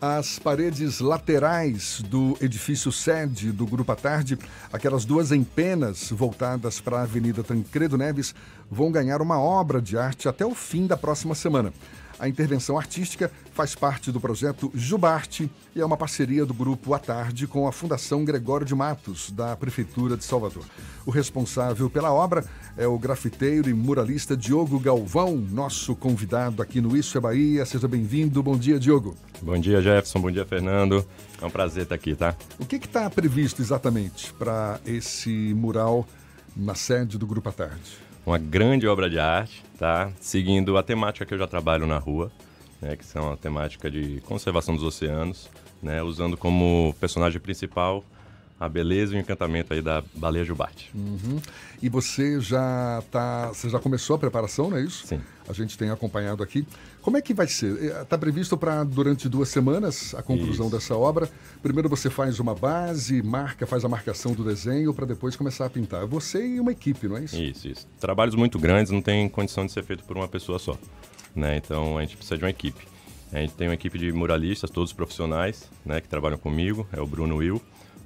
as paredes laterais do edifício sede do Grupo à Tarde, aquelas duas empenas voltadas para a Avenida Tancredo Neves, vão ganhar uma obra de arte até o fim da próxima semana. A intervenção artística faz parte do projeto Jubarte e é uma parceria do Grupo à Tarde com a Fundação Gregório de Matos, da Prefeitura de Salvador. O responsável pela obra é o grafiteiro e muralista Diogo Galvão, nosso convidado aqui no Isso é Bahia. Seja bem-vindo. Bom dia, Diogo. Bom dia, Jefferson. Bom dia, Fernando. É um prazer estar aqui, tá? O que está previsto exatamente para esse mural na sede do Grupo à Tarde? Uma grande obra de arte, tá? Seguindo a temática que eu já trabalho na rua, né? Que são a temática de conservação dos oceanos, né? Usando como personagem principal a beleza e o encantamento aí da baleia jubarte. Uhum. E você já tá, você já começou a preparação, não é isso? Sim. A gente tem acompanhado aqui. Como é que vai ser? Está é, previsto para durante duas semanas a conclusão isso. dessa obra. Primeiro você faz uma base, marca, faz a marcação do desenho para depois começar a pintar. Você e uma equipe, não é isso? Isso, isso. Trabalhos muito grandes não tem condição de ser feito por uma pessoa só, né? Então a gente precisa de uma equipe. A gente tem uma equipe de muralistas, todos profissionais, né, que trabalham comigo. É o Bruno Will,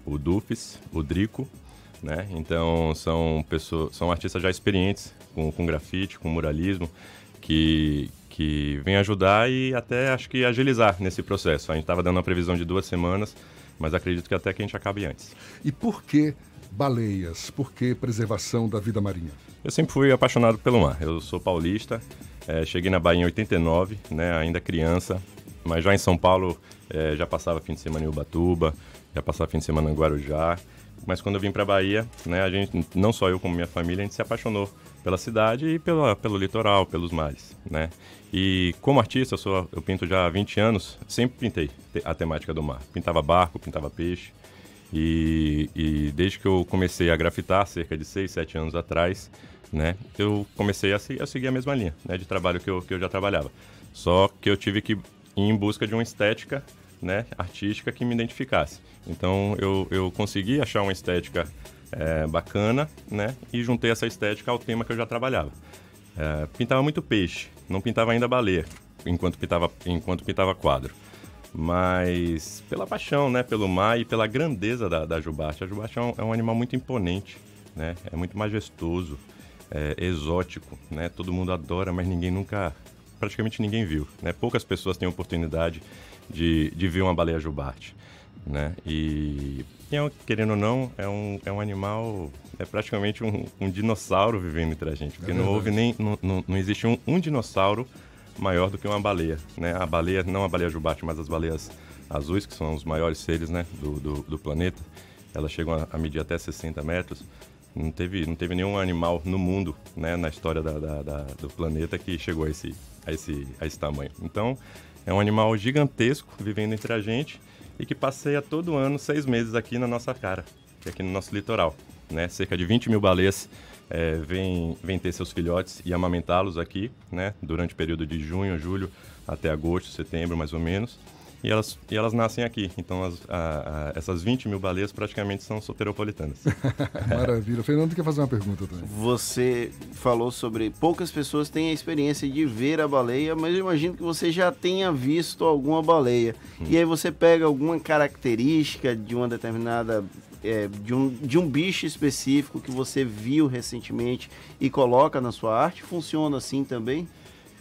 o Dufes, o Drico, né? Então são pessoas, são artistas já experientes com, com grafite, com muralismo, que que vem ajudar e até acho que agilizar nesse processo. A gente estava dando uma previsão de duas semanas, mas acredito que até que a gente acabe antes. E por que baleias? Por que preservação da vida marinha? Eu sempre fui apaixonado pelo mar. Eu sou paulista, é, cheguei na Bahia em 89, né, ainda criança, mas já em São Paulo é, já passava fim de semana em Ubatuba, já passava fim de semana em Guarujá. Mas quando eu vim para Bahia, né, a gente, não só eu como minha família, a gente se apaixonou pela cidade e pelo, pelo litoral, pelos mares, né? E como artista, eu, sou, eu pinto já há 20 anos, sempre pintei a temática do mar. Pintava barco, pintava peixe. E, e desde que eu comecei a grafitar, cerca de 6, 7 anos atrás, né, eu comecei a, a seguir a mesma linha né, de trabalho que eu, que eu já trabalhava. Só que eu tive que ir em busca de uma estética né, artística que me identificasse. Então eu, eu consegui achar uma estética é, bacana né, e juntei essa estética ao tema que eu já trabalhava. É, pintava muito peixe, não pintava ainda baleia, enquanto pintava, enquanto pintava quadro. Mas pela paixão né, pelo mar e pela grandeza da, da jubarte. A jubarte é um, é um animal muito imponente, né, é muito majestoso, é, exótico. Né, todo mundo adora, mas ninguém nunca praticamente ninguém viu. Né? Poucas pessoas têm oportunidade de, de ver uma baleia jubarte. Né? E, é querendo ou não, é um, é um animal, é praticamente um, um dinossauro vivendo entre a gente. Porque é não houve nem, não, não, não existe um, um, dinossauro maior do que uma baleia. Né? A baleia, não a baleia jubarte, mas as baleias azuis, que são os maiores seres né, do, do, do planeta, elas chegam a, a medir até 60 metros. Não teve, não teve nenhum animal no mundo, né, na história da, da, da, do planeta que chegou a esse, a, esse, a esse tamanho. Então, é um animal gigantesco vivendo entre a gente e que passeia todo ano seis meses aqui na nossa cara, aqui no nosso litoral. Né? Cerca de 20 mil baleias é, vêm, vêm ter seus filhotes e amamentá-los aqui, né? durante o período de junho, julho até agosto, setembro mais ou menos e elas, e elas nascem aqui. Então, as, a, a, essas 20 mil baleias praticamente são soteropolitanas. Maravilha. Fernando quer fazer uma pergunta também. Você falou sobre poucas pessoas têm a experiência de ver a baleia, mas eu imagino que você já tenha visto alguma baleia. Hum. E aí você pega alguma característica de uma determinada é, de, um, de um bicho específico que você viu recentemente e coloca na sua arte? Funciona assim também?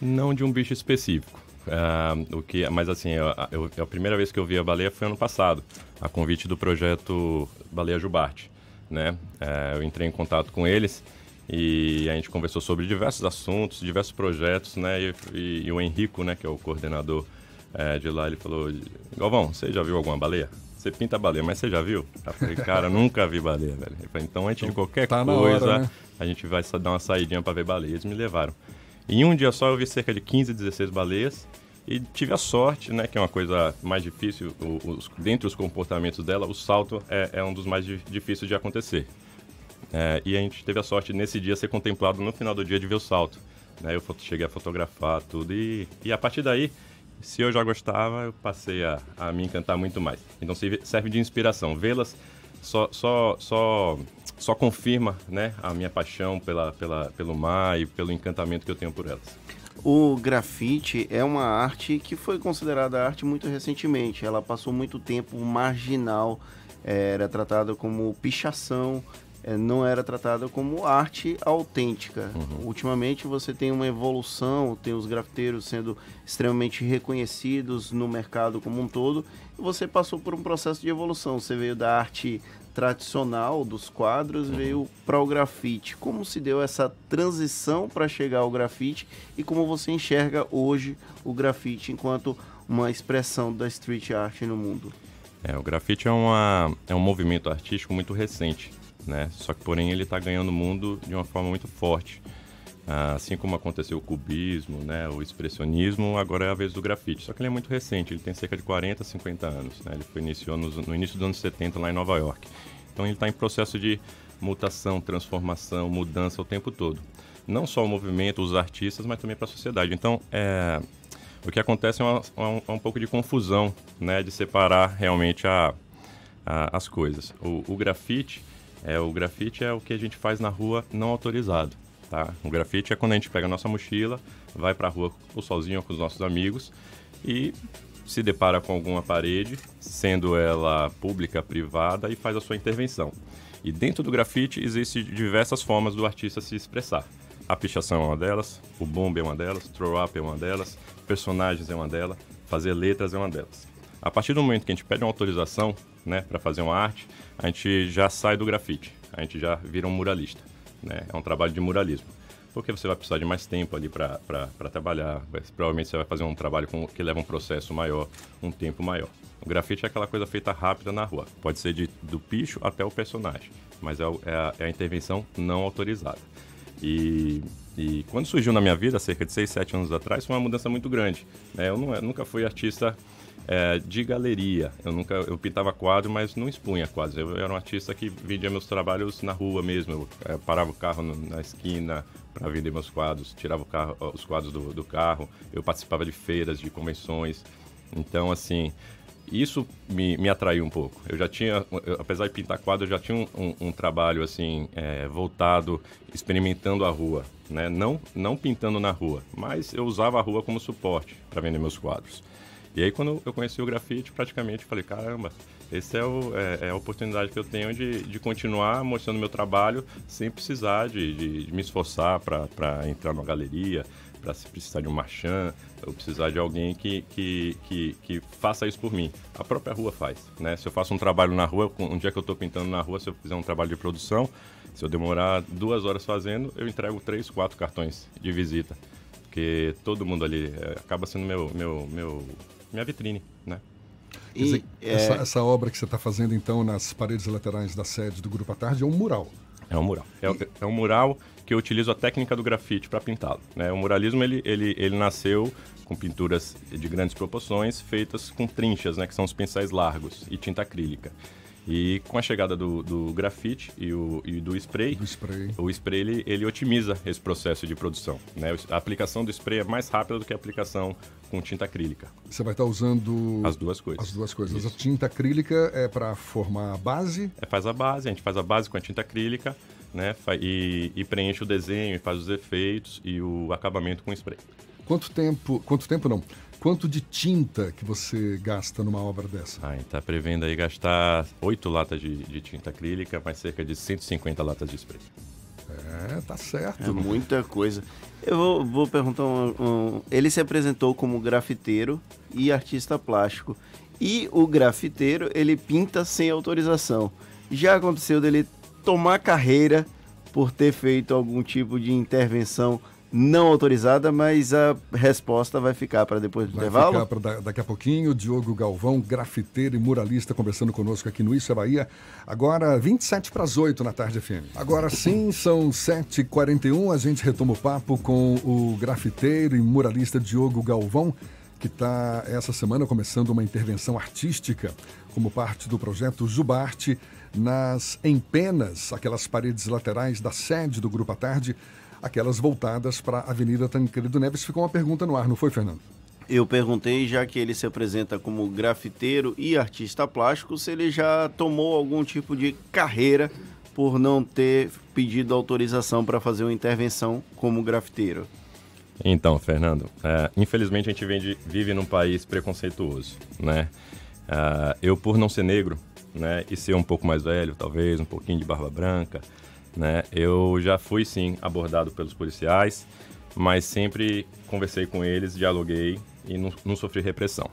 Não de um bicho específico. Uh, o que, mas assim, eu, eu, a primeira vez que eu vi a baleia foi ano passado, a convite do projeto Baleia Jubarte. Né? Uh, eu entrei em contato com eles e a gente conversou sobre diversos assuntos, diversos projetos, né? E, e, e o Henrico, né, que é o coordenador uh, de lá, ele falou: Galvão, você já viu alguma baleia? Você pinta baleia, mas você já viu? Eu falei, cara, nunca vi baleia, velho. Falou, então antes então, de qualquer tá coisa, hora, né? a gente vai dar uma saidinha para ver baleia. Eles me levaram. Em um dia só eu vi cerca de 15, 16 baleias e tive a sorte, né, que é uma coisa mais difícil, os, dentre os comportamentos dela, o salto é, é um dos mais difíceis de acontecer. É, e a gente teve a sorte nesse dia ser contemplado no final do dia de ver o salto. Né, eu cheguei a fotografar tudo e, e a partir daí, se eu já gostava, eu passei a, a me encantar muito mais. Então serve de inspiração. Vê-las só, só, só, só confirma né, a minha paixão pela, pela, pelo mar e pelo encantamento que eu tenho por elas. O grafite é uma arte que foi considerada arte muito recentemente. Ela passou muito tempo marginal, era tratada como pichação, não era tratada como arte autêntica. Uhum. Ultimamente você tem uma evolução, tem os grafiteiros sendo extremamente reconhecidos no mercado como um todo, e você passou por um processo de evolução. Você veio da arte tradicional dos quadros, uhum. veio para o grafite. Como se deu essa transição para chegar ao grafite e como você enxerga hoje o grafite enquanto uma expressão da street art no mundo? É, o grafite é, uma, é um movimento artístico muito recente né? Só que, porém, ele está ganhando o mundo de uma forma muito forte. Ah, assim como aconteceu o cubismo, né, o expressionismo, agora é a vez do grafite. Só que ele é muito recente, ele tem cerca de 40, 50 anos. Né? Ele foi iniciou no, início dos anos 70 lá em Nova York. Então ele está em processo de mutação, transformação, mudança o tempo todo. Não só o movimento, os artistas, mas também para a sociedade. Então, é, o que acontece é, uma, uma, um pouco de confusão, né, de separar realmente a, a, as coisas. O, o grafite é, o grafite é o que a gente faz na rua não autorizado, tá? O grafite é quando a gente pega a nossa mochila, vai para a rua ou sozinho com os nossos amigos e se depara com alguma parede, sendo ela pública, privada, e faz a sua intervenção. E dentro do grafite existem diversas formas do artista se expressar. A pichação é uma delas, o bomb é uma delas, throw up é uma delas, personagens é uma delas, fazer letras é uma delas. A partir do momento que a gente pede uma autorização, né, para fazer uma arte, a gente já sai do grafite, a gente já vira um muralista, né? É um trabalho de muralismo. Porque você vai precisar de mais tempo ali para trabalhar, provavelmente você vai fazer um trabalho com, que leva um processo maior, um tempo maior. O grafite é aquela coisa feita rápida na rua, pode ser de, do picho até o personagem, mas é, é, a, é a intervenção não autorizada. E, e, quando surgiu na minha vida, cerca de 6, 7 anos atrás, foi uma mudança muito grande. Né? Eu, não, eu nunca fui artista é, de galeria. Eu nunca eu pintava quadro, mas não expunha quadros. Eu, eu era um artista que vendia meus trabalhos na rua mesmo. Eu, é, parava o carro no, na esquina para vender meus quadros, tirava carro, os quadros do, do carro. Eu participava de feiras, de convenções. Então, assim, isso me, me atraiu um pouco. Eu já tinha, eu, apesar de pintar quadro, eu já tinha um, um, um trabalho assim é, voltado, experimentando a rua, né? Não, não pintando na rua, mas eu usava a rua como suporte para vender meus quadros. E aí, quando eu conheci o grafite, praticamente falei: caramba, essa é, é, é, a oportunidade que eu tenho de, de continuar mostrando meu trabalho sem precisar de, de, de me esforçar para entrar numa galeria, para se precisar de um marchand, ou precisar de alguém que, que, que, que, faça isso por mim. A própria rua faz, né? Se eu faço um trabalho na rua, um dia que eu estou pintando na rua, se eu fizer um trabalho de produção, se eu demorar duas horas fazendo, eu entrego três, quatro cartões de visita. Porque todo mundo ali é, acaba sendo meu, meu, meu minha vitrine, né? E, dizer, é... essa, essa, obra que você está fazendo, então, nas paredes laterais da sede do Grupo à Tarde é um mural. É um mural. É, e... é um mural que eu utilizo a técnica do grafite para pintá-lo. Né? O muralismo, ele, ele, ele nasceu com pinturas de grandes proporções, feitas com trinchas, né? que são os pincéis largos, e tinta acrílica. E com a chegada do, do grafite e, o, e do spray, do spray, o spray ele, ele otimiza esse processo de produção. Né? A aplicação do spray é mais rápida do que a aplicação com tinta acrílica. Você vai estar usando as duas coisas. As duas coisas. Isso. A tinta acrílica é para formar a base? É, faz a base, a gente faz a base com a tinta acrílica, né? E, e preenche o desenho, e faz os efeitos e o acabamento com spray. Quanto tempo, quanto tempo não? Quanto de tinta que você gasta numa obra dessa? Ah, está prevendo aí gastar 8 latas de, de, tinta acrílica, mais cerca de 150 latas de spray. É, tá certo. É muita coisa. Eu vou, vou perguntar um, um, Ele se apresentou como grafiteiro e artista plástico. E o grafiteiro, ele pinta sem autorização. Já aconteceu dele tomar carreira por ter feito algum tipo de intervenção não autorizada, mas a resposta vai ficar para depois do intervalo. Vai ficar para daqui a pouquinho. Diogo Galvão, grafiteiro e muralista, conversando conosco aqui no Isso é Bahia. Agora, 27 para as 8 na tarde FM. Agora sim, são 7h41. A gente retoma o papo com o grafiteiro e muralista Diogo Galvão, que está essa semana começando uma intervenção artística como parte do projeto Jubarte nas empenas, aquelas paredes laterais da sede do Grupo à Tarde aquelas voltadas para a Avenida Tancredo Neves. Ficou uma pergunta no ar, não foi, Fernando? Eu perguntei, já que ele se apresenta como grafiteiro e artista plástico, se ele já tomou algum tipo de carreira por não ter pedido autorização para fazer uma intervenção como grafiteiro. Então, Fernando, é, infelizmente a gente vive, vive num país preconceituoso, né? Uh, eu, por não ser negro, né, e ser um pouco mais velho, talvez, um pouquinho de barba branca, né, eu já fui, sim, abordado pelos policiais, mas sempre conversei com eles, dialoguei e não, não sofri repressão.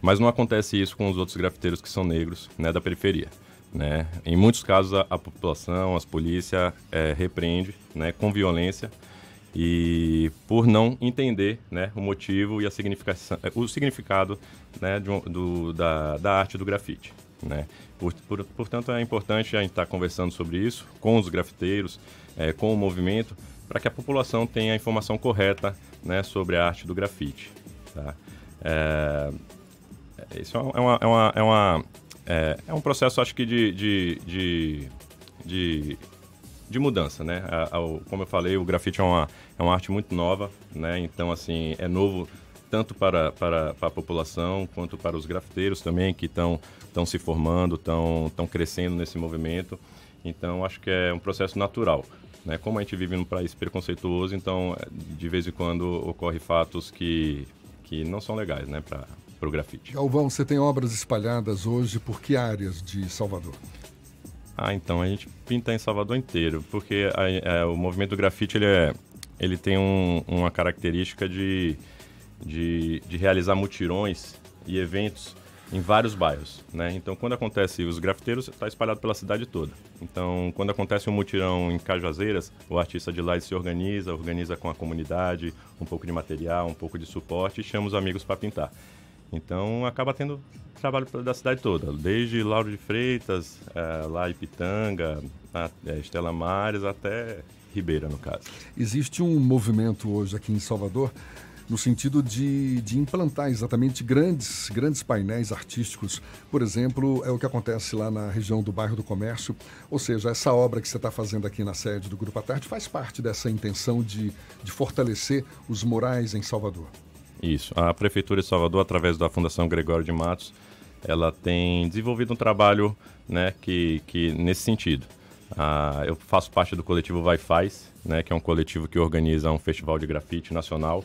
Mas não acontece isso com os outros grafiteiros que são negros, né, da periferia. Né? Em muitos casos, a, a população, as polícias é, repreende né, com violência e por não entender né, o motivo e a significação, o significado né, do, da, da arte do grafite. Né? Por, por, portanto, é importante a gente estar conversando sobre isso com os grafiteiros, é, com o movimento, para que a população tenha a informação correta né, sobre a arte do grafite. Tá? É, isso é uma, é uma, é uma é, é, um processo, acho que, de, de, de, de, de mudança, né? A, a, como eu falei, o grafite é uma, é uma arte muito nova, né? Então, assim, é novo tanto para, para, para a população quanto para os grafiteiros também, que estão se formando, estão crescendo nesse movimento. Então, acho que é um processo natural. Né? Como a gente vive num país preconceituoso, então, de vez em quando, ocorre fatos que, que não são legais né? para o grafite. Galvão, você tem obras espalhadas hoje por que áreas de Salvador? Ah, então, a gente pinta em Salvador inteiro, porque a, a, o movimento do grafite, ele, é, ele tem um, uma característica de, de, de realizar mutirões e eventos em vários bairros, né? Então, quando acontece os grafiteiros, está espalhado pela cidade toda. Então, quando acontece um mutirão em Cajazeiras, o artista de lá se organiza, organiza com a comunidade, um pouco de material, um pouco de suporte e chama os amigos para pintar. Então, acaba tendo trabalho da cidade toda, desde Lauro de Freitas, é, lá Ipitanga, a, é, Estela Mares, até Ribeira, no caso. Existe um movimento hoje aqui em Salvador no sentido de, de implantar exatamente grandes, grandes painéis artísticos. Por exemplo, é o que acontece lá na região do bairro do Comércio. Ou seja, essa obra que você está fazendo aqui na sede do Grupo à Tarde faz parte dessa intenção de, de fortalecer os morais em Salvador. Isso. A Prefeitura de Salvador, através da Fundação Gregório de Matos, ela tem desenvolvido um trabalho né, que, que nesse sentido. Ah, eu faço parte do coletivo Vai Faz, né, que é um coletivo que organiza um festival de grafite nacional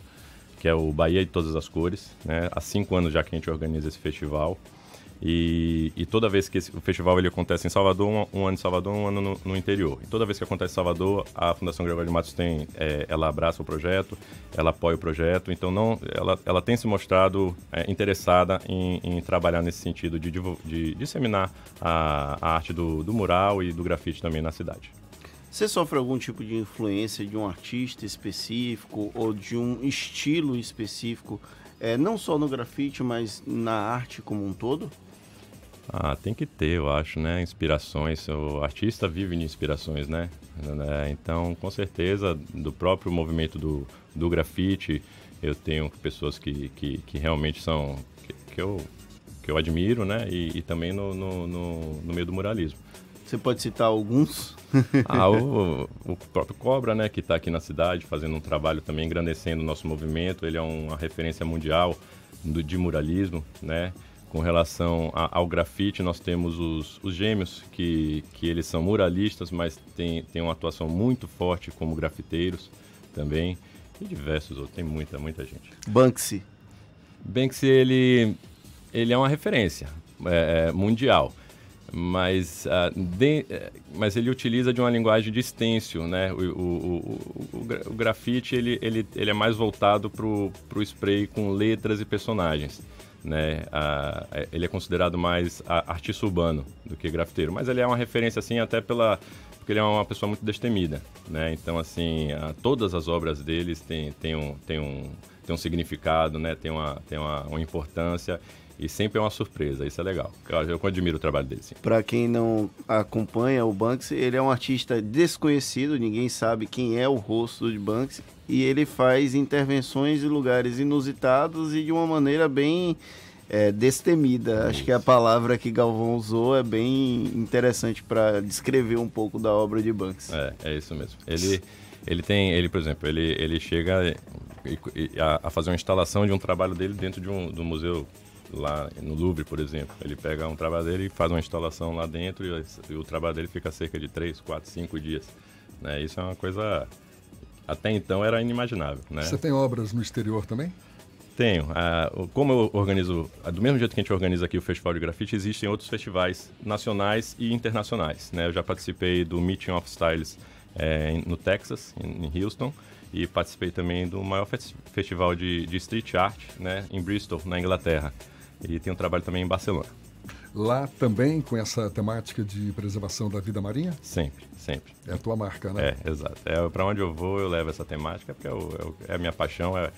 que é o Bahia de Todas as Cores. Né? Há cinco anos já que a gente organiza esse festival. E, e toda vez que esse, o festival ele acontece em Salvador, um, um ano em Salvador, um ano no, no, interior. E toda vez que acontece em Salvador, a Fundação Gregório de Matos tem, é, ela abraça o projeto, ela apoia o projeto. Então não, ela, ela tem se mostrado é, interessada em, em, trabalhar nesse sentido de, de, de disseminar a, a arte do, do mural e do grafite também na cidade. Você sofre algum tipo de influência de um artista específico ou de um estilo específico, é, não só no grafite, mas na arte como um todo? Ah, tem que ter, eu acho, né? Inspirações. O artista vive de inspirações, né? É, então, com certeza, do próprio movimento do, do grafite, eu tenho pessoas que, que, que realmente são. Que, que, eu, que eu admiro, né? E, e também no, no, no, no meio do muralismo. Você pode citar alguns? ah, o, o, próprio Cobra, né, que está aqui na cidade fazendo um trabalho também engrandecendo o nosso movimento. Ele é uma referência mundial do, de muralismo, né? Com relação a, ao grafite, nós temos os, os gêmeos, que, que eles são muralistas, mas têm tem uma atuação muito forte como grafiteiros também. E diversos outros, tem muita, muita gente. Banksy. Banksy, ele, ele é uma referência é, é, mundial mas, uh, de, eh, mas ele utiliza de uma linguagem de stencil, né? O, o, o, o, grafite ele, ele, ele é mais voltado para o spray com letras e personagens, né? Uh, ele é considerado mais artista urbano do que grafiteiro, mas ele é uma referência assim até pela porque ele é uma pessoa muito destemida, né? Então assim, uh, todas as obras deles têm, um, têm, um, têm um significado, né? Tem uma, tem uma, uma importância e sempre é uma surpresa, isso é legal. Eu, eu admiro o trabalho dele. Para quem não acompanha o Banksy, ele é um artista desconhecido, ninguém sabe quem é o rosto de Banksy. E ele faz intervenções em lugares inusitados e de uma maneira bem é, destemida. Acho que a palavra que Galvão usou é bem interessante para descrever um pouco da obra de Banksy. É, é isso mesmo. Ele, ele tem, ele, por exemplo, ele, ele chega a, a fazer uma instalação de um trabalho dele dentro de um do museu lá no Louvre, por exemplo. Ele pega um trabalho dele e faz uma instalação lá dentro e, e o trabalho dele fica cerca de 3, 4, 5 dias. Né? Isso é uma coisa até então era inimaginável. Né? Você tem obras no exterior também? Tenho. Uh, como eu organizo, uh, do mesmo jeito que a gente organiza aqui o Festival de Grafite, existem outros festivais nacionais e internacionais. Né? Eu já participei do Meeting of Styles é, no Texas, em, Houston, e participei também do maior festival de, de street art né, em Bristol, na Inglaterra. E tenho um trabalho também em Barcelona. Lá também com essa temática de preservação da vida marinha? Sempre, sempre. É a tua marca, né? É, exato. É, para onde eu vou, eu levo essa temática, porque é, o, é, é a minha paixão. É,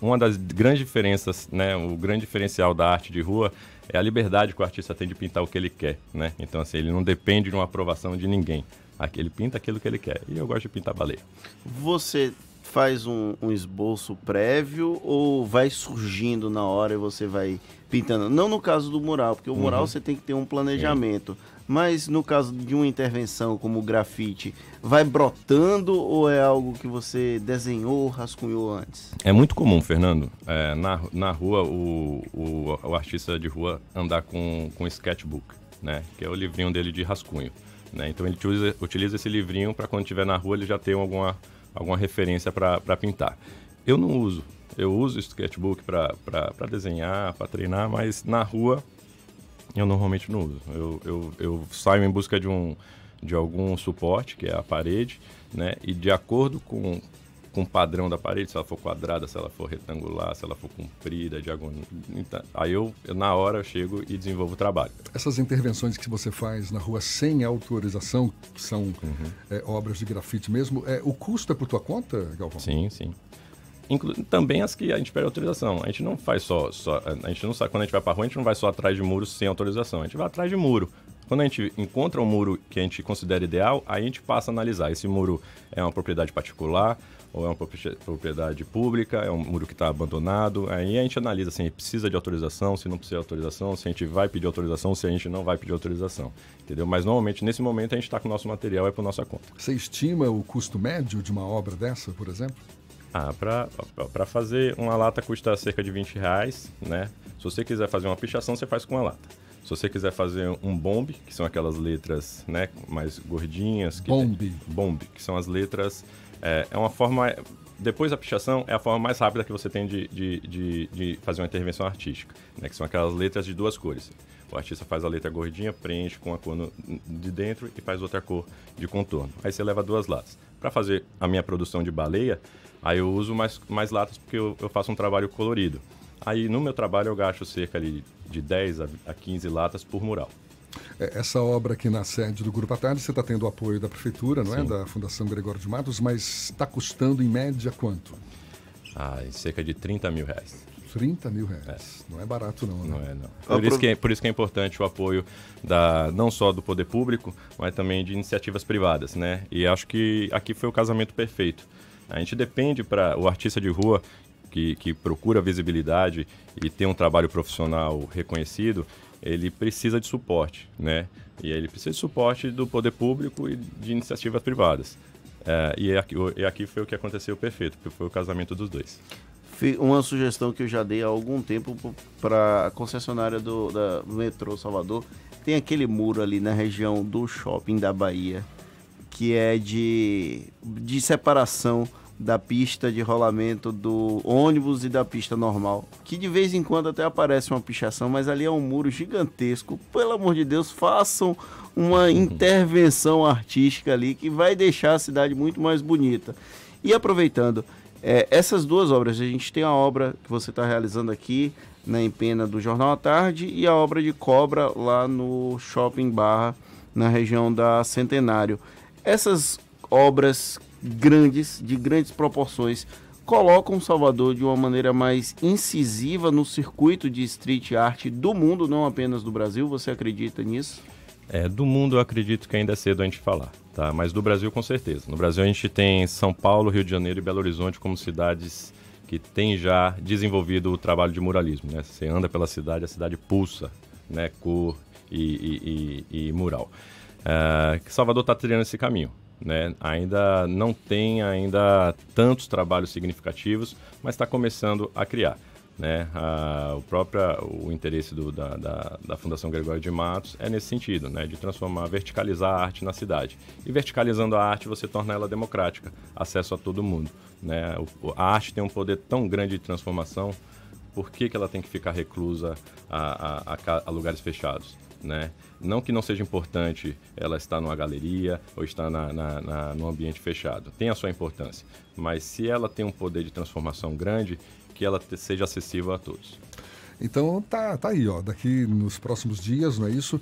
uma das grandes diferenças, né, o grande diferencial da arte de rua é a liberdade que o artista tem de pintar o que ele quer, né? Então, assim, ele não depende de uma aprovação de ninguém. Aqui ele pinta aquilo que ele quer. E eu gosto de pintar baleia. Você faz um, um, esboço prévio ou vai surgindo na hora e você vai pintando? Não no caso do mural, porque o mural uhum. você tem que ter um planejamento. Sim. Mas no caso de uma intervenção como o grafite, vai brotando ou é algo que você desenhou, rascunhou antes? É muito comum, Fernando, é, na, na rua, o, o, o, artista de rua andar com, com sketchbook, né? Que é o livrinho dele de rascunho. Né? Então ele utiliza, utiliza esse livrinho para quando estiver na rua ele já ter alguma, alguma referência para pintar. Eu não uso. Eu uso sketchbook para desenhar, para treinar, mas na rua eu normalmente não uso. Eu, eu, eu saio em busca de, um, de algum suporte, que é a parede, né? E de acordo com, com o padrão da parede, se ela for quadrada, se ela for retangular, se ela for comprida, diagonal. Então, aí eu, eu, na hora, eu chego e desenvolvo o trabalho. Essas intervenções que você faz na rua sem autorização, que são uhum. é, obras de grafite mesmo, é, o custo é por tua conta, Galvão? Sim, sim. Inclu também as que a gente pede autorização. A gente não faz só, só, A gente não sabe, quando a gente vai para rua, a gente não vai só atrás de muros sem autorização. A gente vai atrás de muro. Quando a gente encontra um muro que a gente considera ideal, aí a gente passa a analisar. Esse muro é uma propriedade particular ou é uma propriedade pública, é um muro que está abandonado. Aí a gente analisa se precisa de autorização, se não precisa de autorização, se a gente vai pedir autorização, se a gente não vai pedir autorização. Entendeu? Mas normalmente, nesse momento, a gente está com o nosso material, é por nossa conta. Você estima o custo médio de uma obra dessa, por exemplo? Ah, para fazer uma lata custa cerca de 20 reais, né? Se você quiser fazer uma pichação, você faz com uma lata. Se você quiser fazer um bombe, que são aquelas letras né, mais gordinhas. Que bombe. Tem, bombe, que são as letras. É, é, uma forma. Depois da pichação, é a forma mais rápida que você tem de, de, de, de fazer uma intervenção artística, né, que são aquelas letras de duas cores. O artista faz a letra gordinha, preenche com a cor no, de dentro e faz outra cor de contorno. Aí você leva duas latas. Para fazer a minha produção de baleia, Aí eu uso mais, mais latas porque eu, eu faço um trabalho colorido. Aí no meu trabalho eu gasto cerca de, de 10 a 15 latas por mural. É, essa obra aqui na sede do Grupo Atalho, você está tendo o apoio da Prefeitura, não é? Da Fundação Gregório de Matos, mas está custando em média quanto? Ah, cerca de 30 mil reais. 30 mil reais. É. Não é barato, não. Né? Não é, não. Por isso, que é, por isso que é importante o apoio da, não só do poder público, mas também de iniciativas privadas, né? E acho que aqui foi o casamento perfeito. A gente depende para o artista de rua que, que procura visibilidade e tem um trabalho profissional reconhecido, ele precisa de suporte, né? E ele precisa de suporte do poder público e de iniciativas privadas. É, e aqui, e aqui foi o que aconteceu perfeito, porque foi o casamento dos dois. Uma sugestão que eu já dei há algum tempo para a concessionária do da metrô Salvador, tem aquele muro ali na região do shopping da Bahia, que é de, de separação da pista de rolamento do ônibus e da pista normal. Que de vez em quando até aparece uma pichação, mas ali é um muro gigantesco. Pelo amor de Deus, façam uma intervenção artística ali que vai deixar a cidade muito mais bonita. E aproveitando, é, essas duas obras, a gente tem a obra que você está realizando aqui na Empena do Jornal à Tarde e a obra de Cobra lá no Shopping Barra, na região da Centenário. Essas obras grandes, de grandes proporções, colocam Salvador de uma maneira mais incisiva no circuito de street art do mundo, não apenas do Brasil. Você acredita nisso? É, do mundo eu acredito que ainda é cedo a gente falar, tá? Mas do Brasil com certeza. No Brasil a gente tem São Paulo, Rio de Janeiro e Belo Horizonte como cidades que têm já desenvolvido o trabalho de muralismo, né? Você anda pela cidade, a cidade pulsa, né? Cor e, e, e, e mural. É, Salvador está trilhando esse caminho. Né? Ainda não tem ainda tantos trabalhos significativos, mas está começando a criar. Né? A, o próprio o interesse do, da, da, da, Fundação Gregório de Matos é nesse sentido, né? de transformar, verticalizar a arte na cidade. E verticalizando a arte, você torna ela democrática, acesso a todo mundo. Né? O, a arte tem um poder tão grande de transformação, por que, que ela tem que ficar reclusa a, a, a lugares fechados? Né? Não que não seja importante ela estar numa galeria ou estar na, na, na, num ambiente fechado. Tem a sua importância. Mas se ela tem um poder de transformação grande, que ela seja acessível a todos. Então tá, tá aí, ó. Daqui nos próximos dias, não é isso?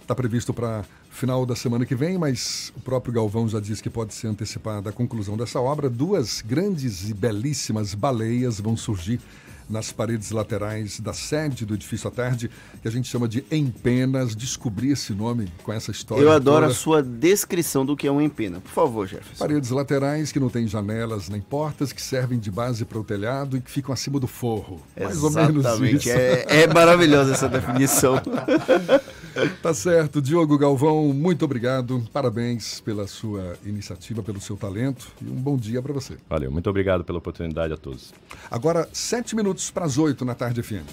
Está previsto para final da semana que vem, mas o próprio Galvão já disse que pode ser antecipada a conclusão dessa obra. Duas grandes e belíssimas baleias vão surgir nas paredes laterais da sede do edifício à tarde, que a gente chama de Empenas. Descobri esse nome com essa história. Eu adoro toda. a sua descrição do que é um empena. Por favor, Jefferson. Paredes laterais que não têm janelas nem portas, que servem de base para o telhado e que ficam acima do forro. Mais ou menos isso. É, é maravilhosa essa definição. tá certo. Diogo Galvão, muito obrigado. Parabéns pela sua iniciativa, pelo seu talento e um bom dia para você. Valeu, muito obrigado pela oportunidade a todos. Agora, sete minutos para as oito na tarde FM.